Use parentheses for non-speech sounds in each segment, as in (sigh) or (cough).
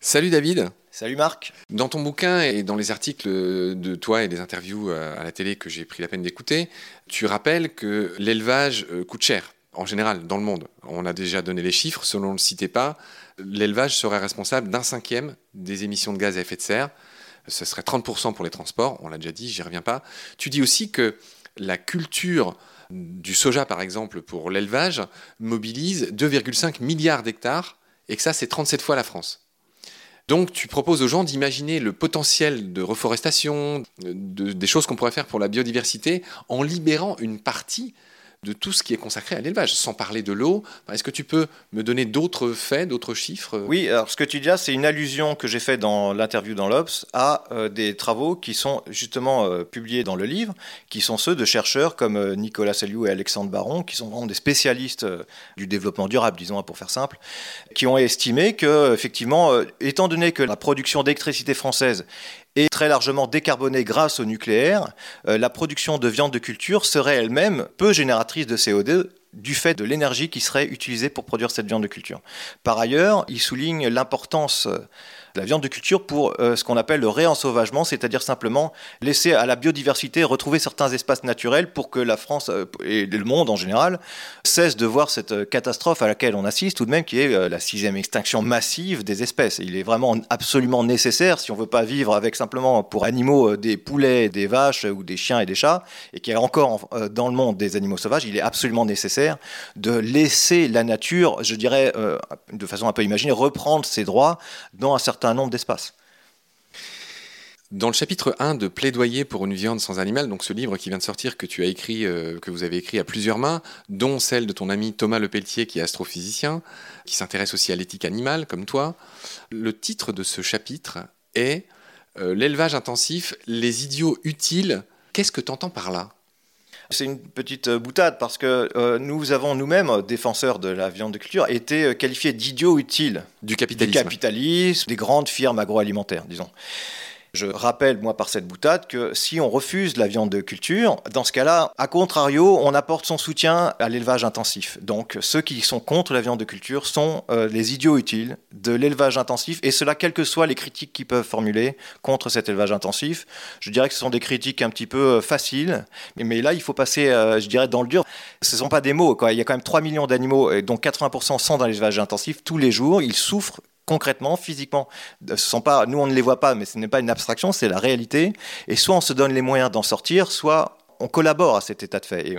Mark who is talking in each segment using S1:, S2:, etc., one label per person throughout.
S1: Salut David.
S2: Salut Marc.
S1: Dans ton bouquin et dans les articles de toi et des interviews à la télé que j'ai pris la peine d'écouter, tu rappelles que l'élevage euh, coûte cher en général dans le monde. On a déjà donné les chiffres, selon le citait pas, l'élevage serait responsable d'un cinquième des émissions de gaz à effet de serre. Ce serait 30% pour les transports, on l'a déjà dit, j'y reviens pas. Tu dis aussi que la culture du soja, par exemple, pour l'élevage, mobilise 2,5 milliards d'hectares et que ça, c'est 37 fois la France. Donc tu proposes aux gens d'imaginer le potentiel de reforestation, des choses qu'on pourrait faire pour la biodiversité, en libérant une partie de tout ce qui est consacré à l'élevage, sans parler de l'eau. Est-ce que tu peux me donner d'autres faits, d'autres chiffres?
S2: Oui, alors ce que tu dis c'est une allusion que j'ai faite dans l'interview dans l'Obs à euh, des travaux qui sont justement euh, publiés dans le livre, qui sont ceux de chercheurs comme euh, Nicolas Saliou et Alexandre Baron, qui sont vraiment des spécialistes du développement durable, disons pour faire simple, qui ont estimé que, effectivement, étant donné que la production d'électricité française et très largement décarbonée grâce au nucléaire, euh, la production de viande de culture serait elle-même peu génératrice de CO2 du fait de l'énergie qui serait utilisée pour produire cette viande de culture. Par ailleurs, il souligne l'importance la viande de culture pour euh, ce qu'on appelle le réensauvagement, c'est-à-dire simplement laisser à la biodiversité retrouver certains espaces naturels pour que la France euh, et le monde en général cessent de voir cette euh, catastrophe à laquelle on assiste tout de même, qui est la sixième extinction massive des espèces. Il est vraiment absolument nécessaire, si on ne veut pas vivre avec simplement pour animaux des poulets, des vaches ou des chiens et des chats, et qu'il y a encore dans le monde des animaux sauvages, il est absolument nécessaire de laisser la nature, je dirais de façon un peu imaginée, reprendre ses droits dans un certain nombre d'espaces.
S1: Dans le chapitre 1 de Plaidoyer pour une viande sans animal, donc ce livre qui vient de sortir, que tu as écrit, euh, que vous avez écrit à plusieurs mains, dont celle de ton ami Thomas Lepelletier, qui est astrophysicien, qui s'intéresse aussi à l'éthique animale, comme toi, le titre de ce chapitre est euh, L'élevage intensif, les idiots utiles. Qu'est-ce que tu entends par là?
S2: C'est une petite euh, boutade parce que euh, nous avons nous-mêmes, défenseurs de la viande de culture, été euh, qualifiés d'idiots utiles.
S1: Du capitalisme.
S2: Du capitalisme, des grandes firmes agroalimentaires, disons. Je rappelle, moi, par cette boutade, que si on refuse la viande de culture, dans ce cas-là, à contrario, on apporte son soutien à l'élevage intensif. Donc, ceux qui sont contre la viande de culture sont euh, les idiots utiles de l'élevage intensif, et cela, quelles que soient les critiques qu'ils peuvent formuler contre cet élevage intensif. Je dirais que ce sont des critiques un petit peu euh, faciles, mais, là, il faut passer, euh, je dirais, dans le dur. Ce ne sont pas des mots. Il y a quand même 3 millions d'animaux, dont 80% sont dans l'élevage intensif tous les jours. Ils souffrent concrètement, physiquement. Ce sont pas, nous, on ne les voit pas, mais ce n'est pas une abstraction, c'est la réalité. Et soit on se donne les moyens d'en sortir, soit on collabore à cet état de fait. Et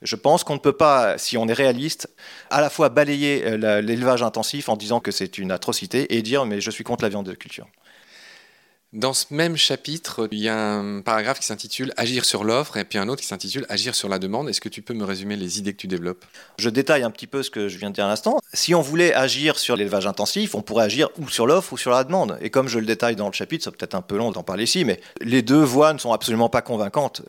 S2: je pense qu'on ne peut pas, si on est réaliste, à la fois balayer euh, l'élevage intensif en disant que c'est une atrocité et dire mais je suis contre la viande de culture.
S1: Dans ce même chapitre, il y a un paragraphe qui s'intitule Agir sur l'offre et puis un autre qui s'intitule Agir sur la demande. Est-ce que tu peux me résumer les idées que tu développes?
S2: Je détaille un petit peu ce que je viens de dire à l'instant. Si on voulait agir sur l'élevage intensif, on pourrait agir ou sur l'offre ou sur la demande. Et comme je le détaille dans le chapitre, c'est peut-être un peu long d'en parler ici, mais les deux voies ne sont absolument pas convaincantes.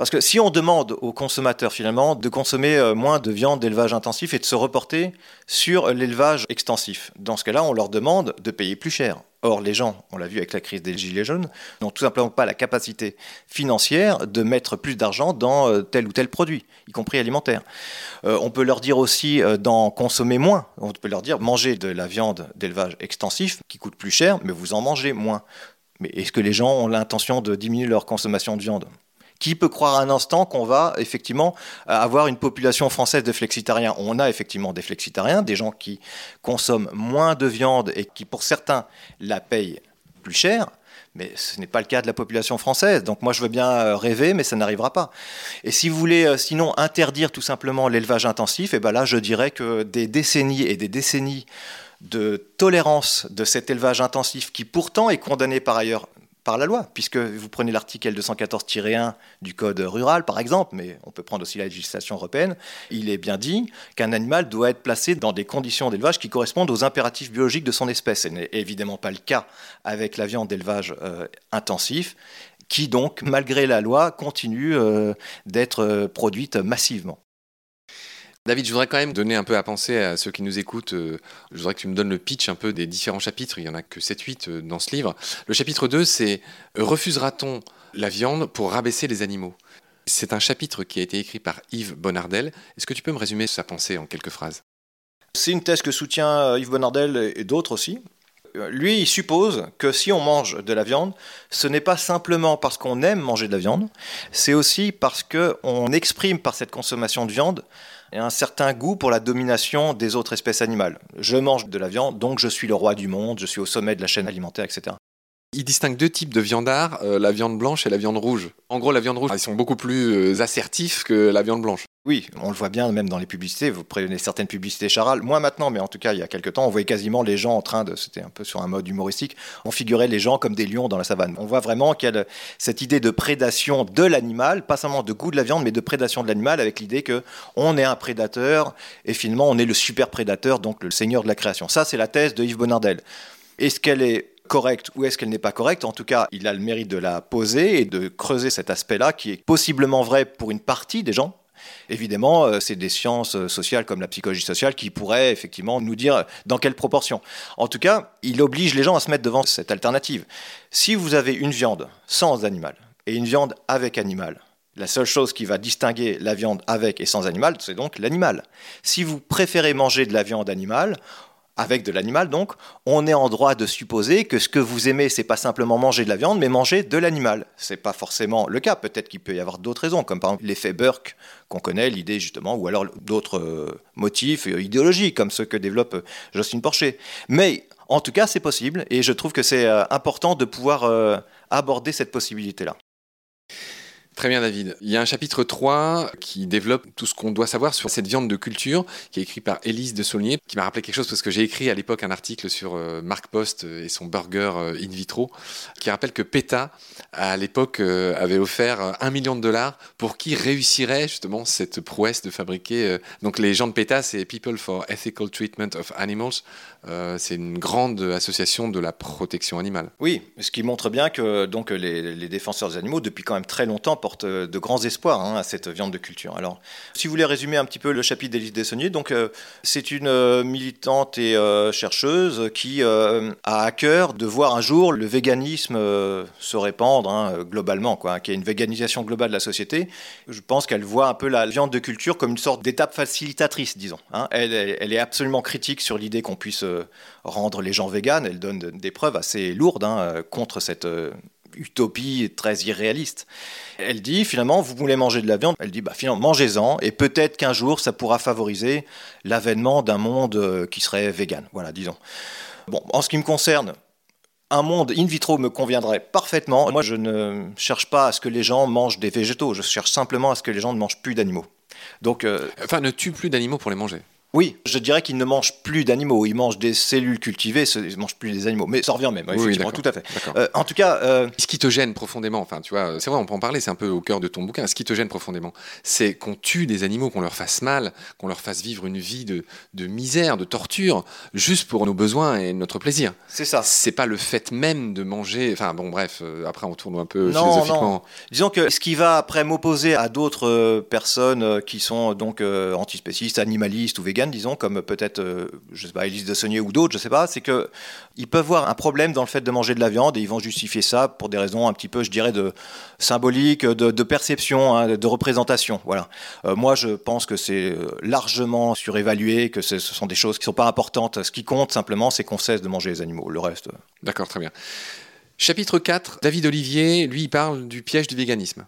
S2: Parce que si on demande aux consommateurs finalement de consommer euh, moins de viande d'élevage intensif et de se reporter sur l'élevage extensif, dans ce cas-là, on leur demande de payer plus cher. Or, les gens, on l'a vu avec la crise des Gilets jaunes, n'ont tout simplement pas la capacité financière de mettre plus d'argent dans euh, tel ou tel produit, y compris alimentaire. Euh, on peut leur dire aussi d'en consommer moins. On peut leur dire mangez de la viande d'élevage extensif qui coûte plus cher, mais vous en mangez moins. Mais est-ce que les gens ont l'intention de diminuer leur consommation de viande? Qui peut croire un instant qu'on va effectivement avoir une population française de flexitariens On a effectivement des flexitariens, des gens qui consomment moins de viande et qui pour certains la payent plus cher. Mais ce n'est pas le cas de la population française. Donc moi, je veux bien euh, rêver, mais ça n'arrivera pas. Et si vous voulez, euh, sinon, interdire tout simplement l'élevage intensif, et eh ben là, je dirais que des décennies et des décennies de tolérance de cet élevage intensif, qui pourtant est condamné par ailleurs par la loi, puisque vous prenez l'article 214-1 du Code rural, par exemple, mais on peut prendre aussi la législation européenne, il est bien dit qu'un animal doit être placé dans des conditions d'élevage qui correspondent aux impératifs biologiques de son espèce. Ce n'est évidemment pas le cas avec la viande d'élevage euh, intensif, qui donc, malgré la loi, continue euh, d'être euh, produite massivement.
S1: David, je voudrais quand même donner un peu à penser à ceux qui nous écoutent. Euh, je voudrais que tu me donnes le pitch un peu des différents chapitres. Il n'y en a que 7-8 euh, dans ce livre. Le chapitre 2, c'est Refusera-t-on la viande pour rabaisser les animaux? C'est un chapitre qui a été écrit par Yves Bonardel. Est-ce que tu peux me résumer sa pensée en quelques phrases?
S2: C'est une thèse que soutient Yves Bonardel et d'autres aussi. Lui, il suppose que si on mange de la viande, ce n'est pas simplement parce qu'on aime manger de la viande, c'est aussi parce qu'on exprime par cette consommation de viande un certain goût pour la domination des autres espèces animales. Je mange de la viande, donc je suis le roi du monde, je suis au sommet de la chaîne alimentaire, etc.
S1: Il distingue deux types de viandards, euh, la viande blanche et la viande rouge. En gros, la viande rouge, ils sont beaucoup plus euh, assertifs que la viande blanche.
S2: Oui, on le voit bien même dans les publicités. Vous prenez certaines publicités Charal, moins maintenant, mais en tout cas, il y a quelques temps, on voyait quasiment les gens en train de, c'était un peu sur un mode humoristique, on figurait les gens comme des lions dans la savane. On voit vraiment qu'il y a cette idée de prédation de l'animal, pas seulement de goût de la viande, mais de prédation de l'animal, avec l'idée que on est un prédateur et finalement on est le super prédateur, donc le seigneur de la création. Ça, c'est la thèse de Yves Bonardel. Est-ce qu'elle est correcte ou est-ce qu'elle n'est pas correcte. En tout cas, il a le mérite de la poser et de creuser cet aspect-là qui est possiblement vrai pour une partie des gens. Évidemment, euh, c'est des sciences euh, sociales comme la psychologie sociale qui pourraient effectivement nous dire dans quelle proportion. En tout cas, il oblige les gens à se mettre devant cette alternative. Si vous avez une viande sans animal et une viande avec animal, la seule chose qui va distinguer la viande avec et sans animal, c'est donc l'animal. Si vous préférez manger de la viande animale, avec de l'animal donc, on est en droit de supposer que ce que vous aimez, c'est pas simplement manger de la viande, mais manger de l'animal. C'est pas forcément le cas. Peut-être qu'il peut y avoir d'autres raisons, comme par exemple l'effet Burke qu'on connaît, l'idée justement, ou alors d'autres euh, motifs euh, idéologiques, comme ceux que développe euh, Jocelyne Porcher. Mais en tout cas, c'est possible, et je trouve que c'est important de pouvoir aborder cette possibilité-là.
S1: Très bien David. Il y a un chapitre 3 qui développe tout ce qu'on doit savoir sur cette viande de culture, qui est écrit par Élise de Saulnier, qui m'a rappelé quelque chose parce que j'ai écrit à l'époque un article sur euh, Marc Post et son burger euh, in vitro, qui rappelle que PETA, à l'époque, euh, avait offert un million de dollars pour qui réussirait justement cette prouesse de fabriquer. Donc les gens de PETA, c'est People for Ethical Treatment of Animals. C'est une grande association de la protection animale.
S2: Oui, ce qui montre bien que donc les défenseurs des animaux, depuis quand même très longtemps, porte euh, de grands espoirs hein, à cette viande de culture. Alors, si vous voulez résumer un petit peu le chapitre d'Élise Dessonnier, donc euh, c'est une euh, militante et chercheuse qui a à cœur de voir un jour le véganisme se répandre hein, globalement, quoi, qui est une véganisation globale de la société. Je pense qu'elle voit un peu la viande de culture comme une sorte d'étape facilitatrice, disons. Hein. Elle, elle, est absolument critique sur l'idée qu'on puisse rendre les gens véganes. Elle donne des preuves assez lourdes contre cette utopie très irréaliste. Elle dit finalement, vous voulez manger de la viande? Elle dit, bah, finalement, mangez-en, et peut-être qu'un jour, ça pourra favoriser l'avènement d'un monde euh, qui serait vegan. Voilà, disons. Bon, en ce qui me concerne, un monde in vitro me conviendrait parfaitement. Moi, je ne cherche pas à ce que les gens mangent des végétaux, je cherche simplement à ce que les gens ne mangent plus d'animaux.
S1: Donc, euh, Enfin, ne tue plus d'animaux pour les manger.
S2: Oui, je dirais qu'ils ne mangent plus d'animaux. Ils mangent des cellules cultivées, ils ne mangent plus des animaux. Mais ça revient même, effectivement, tout à fait.
S1: Euh, en tout cas. Euh, ce qui te gêne profondément, enfin, tu vois, c'est vrai, on peut en parler, c'est un peu au cœur de ton bouquin. Ce qui te gêne profondément, c'est qu'on tue des animaux, qu'on leur fasse mal, qu'on leur fasse vivre une vie de, misère, de torture, juste pour nos besoins et notre plaisir.
S2: C'est ça.
S1: C'est pas le fait même de manger. Enfin, bon, bref, euh, après, on tourne un peu philosophiquement. Non.
S2: Disons que ce qui va après m'opposer à d'autres personnes qui sont donc antispécistes, animalistes ou véganes, disons, comme peut-être euh, je sais pas, Élise de Saunier ou d'autres, je sais pas, c'est que ils peuvent voir un problème dans le fait de manger de la viande et ils vont justifier ça pour des raisons un petit peu, je dirais, de symbolique, de, perception, hein, de représentation. Voilà. Euh, moi, je pense que c'est euh, largement surévalué, que ce sont des choses qui sont pas importantes. Ce qui compte simplement, c'est qu'on cesse de manger les animaux. Le reste.
S1: D'accord, très bien. Chapitre 4, David Olivier, lui, il parle du piège du véganisme.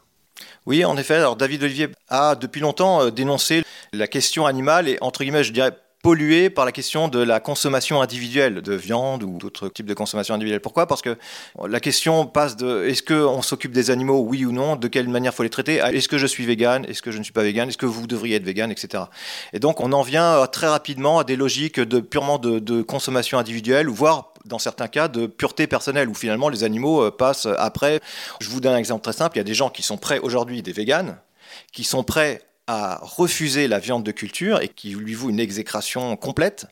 S2: Oui, en effet. Alors, David Olivier a depuis longtemps dénoncé la question animale et, entre guillemets, je dirais, pollué par la question de la consommation individuelle de viande ou d'autres types de consommation individuelle. Pourquoi? Parce que la question passe de est-ce qu'on s'occupe des animaux, oui ou non, de quelle manière faut les traiter, est-ce que je suis vegan, est-ce que je ne suis pas vegan, est-ce que vous devriez être vegan, etc. Et donc on en vient euh, très rapidement à des logiques de purement de, consommation individuelle, voire dans certains cas de pureté personnelle, où finalement les animaux euh, passent après. Je vous donne un exemple très simple, il y a des gens qui sont prêts aujourd'hui, des véganes, qui sont prêts à refuser la viande de culture et qui lui vaut une exécration complète,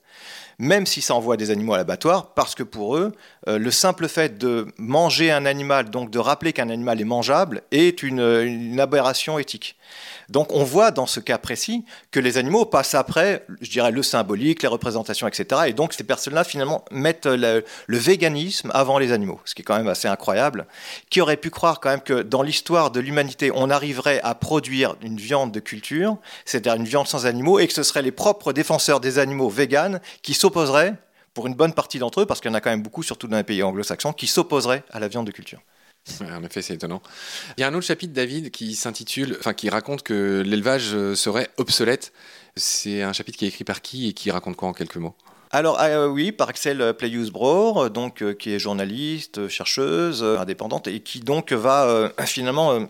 S2: même si ça envoie des animaux à l'abattoir, parce que pour eux, euh, le simple fait de manger un animal, donc de rappeler qu'un animal est mangeable, est une aberration éthique. Donc on voit dans ce cas précis que les animaux passent après, je dirais, le symbolique, les représentations, etc. Et donc ces personnes-là, finalement, mettent le, véganisme avant les animaux, ce qui est quand même assez incroyable. Qui aurait pu croire quand même que dans l'histoire de l'humanité, on arriverait à produire une viande de culture c'est-à-dire une viande sans animaux, et que ce seraient les propres défenseurs des animaux véganes qui s'opposeraient, pour une bonne partie d'entre eux, parce qu'il y en a quand même beaucoup, surtout dans les pays anglo-saxons, qui s'opposeraient à la viande de culture.
S1: en effet, c'est étonnant. Il y a un autre chapitre, David, qui s'intitule, enfin, qui raconte que l'élevage serait obsolète. C'est un chapitre qui est écrit par qui et qui raconte quoi en quelques mots?
S2: Alors ah, oui, par Axel Playus-Bror, donc euh, qui est journaliste, chercheuse, euh, indépendante et qui donc va euh, finalement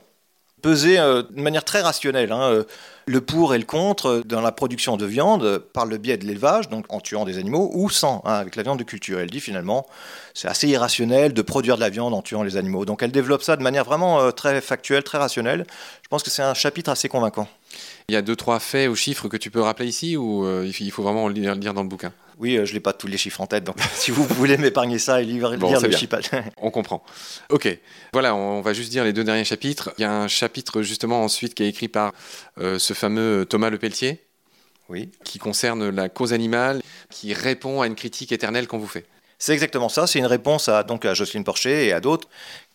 S2: peser de manière très rationnelle hein, le pour et le contre dans la production de viande par le biais de l'élevage, donc en tuant des animaux, ou sans, hein, avec la viande de culture. Elle dit finalement, c'est assez irrationnel de produire de la viande en tuant les animaux. Donc elle développe ça de manière vraiment très factuelle, très rationnelle. Je pense que c'est un chapitre assez convaincant.
S1: Il y a deux, trois faits ou chiffres que tu peux rappeler ici ou il faut vraiment le lire dans le bouquin?
S2: Oui, euh, je n'ai pas tous les chiffres en tête, donc (laughs) si vous voulez m'épargner ça et lire, le chiffre. (laughs)
S1: on comprend. Ok, voilà, on va juste dire les deux derniers chapitres. Il y a un chapitre justement ensuite qui est écrit par euh, ce fameux Thomas Lepelletier,
S2: oui.
S1: qui concerne la cause animale, qui répond à une critique éternelle qu'on vous fait.
S2: C'est exactement ça. C'est une réponse à, donc, à Jocelyne Porcher et à d'autres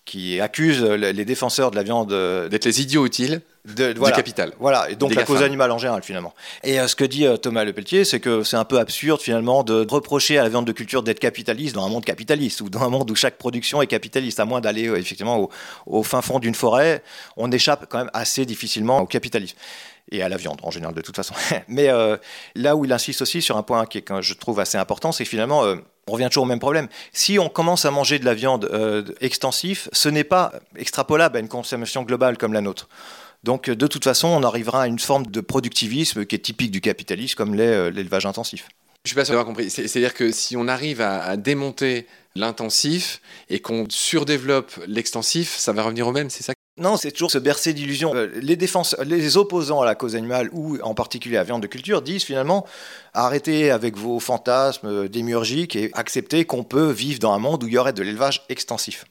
S2: qui accusent les défenseurs de la viande
S1: euh, d'être les idiots utiles de, du capital.
S2: Voilà, et donc la cause animale en général finalement. Et euh, ce que dit euh, Thomas Lepelletier, c'est que c'est un peu absurde finalement de reprocher à la viande de culture d'être capitaliste dans un monde capitaliste ou dans un monde où chaque production est capitaliste, à moins d'aller effectivement au, au, fin fond d'une forêt, on échappe quand même assez difficilement au capitalisme et à la viande en général de toute façon. (laughs) Mais là où il insiste aussi sur un point qui est, que je trouve assez important, c'est finalement on revient toujours au même problème. Si on commence à manger de la viande euh, extensive, ce n'est pas extrapolable à une consommation globale comme la nôtre. Donc de toute façon, on arrivera à une forme de productivisme qui est typique du capitalisme, comme euh, l'élevage intensif.
S1: Je suis pas sûr d'avoir compris. C'est-à-dire que si on arrive à, démonter l'intensif et qu'on surdéveloppe l'extensif, ça va revenir au même, c'est ça
S2: non, c'est toujours se bercer d'illusions. Euh, les, les opposants à la cause animale, ou en particulier à la viande de culture, disent finalement arrêtez avec vos fantasmes démiurgiques et acceptez qu'on peut vivre dans un monde où il y aurait de l'élevage extensif.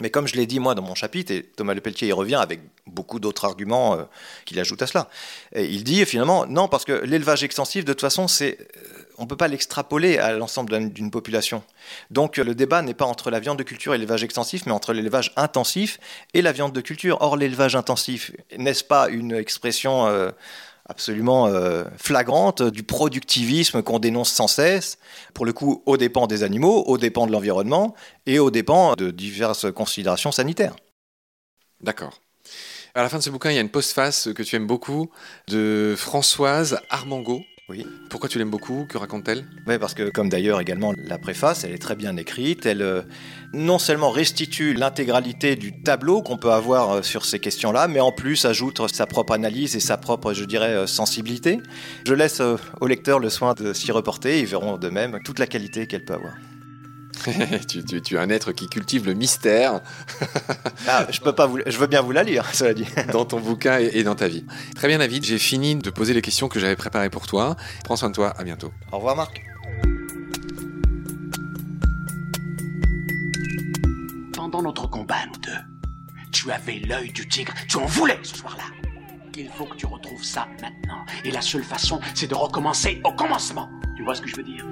S2: Mais comme je l'ai dit moi dans mon chapitre, et Thomas Lepelletier y revient avec beaucoup d'autres arguments euh, qu'il ajoute à cela, il dit finalement non, parce que l'élevage extensif, de toute façon, c'est euh, on ne peut pas l'extrapoler à l'ensemble d'une population. Donc le débat n'est pas entre la viande de culture et l'élevage extensif, mais entre l'élevage intensif et la viande de culture. Or, l'élevage intensif, n'est-ce pas une expression euh, absolument euh, flagrante du productivisme qu'on dénonce sans cesse, pour le coup, aux dépens des animaux, aux dépens de l'environnement et aux dépens de diverses considérations sanitaires
S1: D'accord. À la fin de ce bouquin, il y a une postface que tu aimes beaucoup de Françoise Armango.
S2: Oui.
S1: Pourquoi tu l'aimes beaucoup? Que raconte-t-elle?
S2: Oui, parce que comme d'ailleurs également la préface, elle est très bien écrite. Elle euh, non seulement restitue l'intégralité du tableau qu'on peut avoir euh, sur ces questions-là, mais en plus ajoute sa propre analyse et sa propre, je dirais, euh, sensibilité. Je laisse aux lecteurs le soin de s'y reporter. Ils verront de même toute la qualité qu'elle peut avoir. (laughs)
S1: tu, es un être qui cultive le mystère. (laughs)
S2: Ah, je, peux pas je veux bien vous la lire, (laughs) cela dit.
S1: dans ton bouquin et, dans ta vie. Très bien, David. J'ai fini de poser les questions que j'avais préparées pour toi. Prends soin de toi. À bientôt.
S2: Au revoir, Marc.
S3: Pendant notre combat, nous deux, tu avais l'œil du tigre. Tu en voulais ce soir-là. Il faut que tu retrouves ça maintenant. Et la seule façon, c'est de recommencer au commencement. Tu vois ce que je veux dire?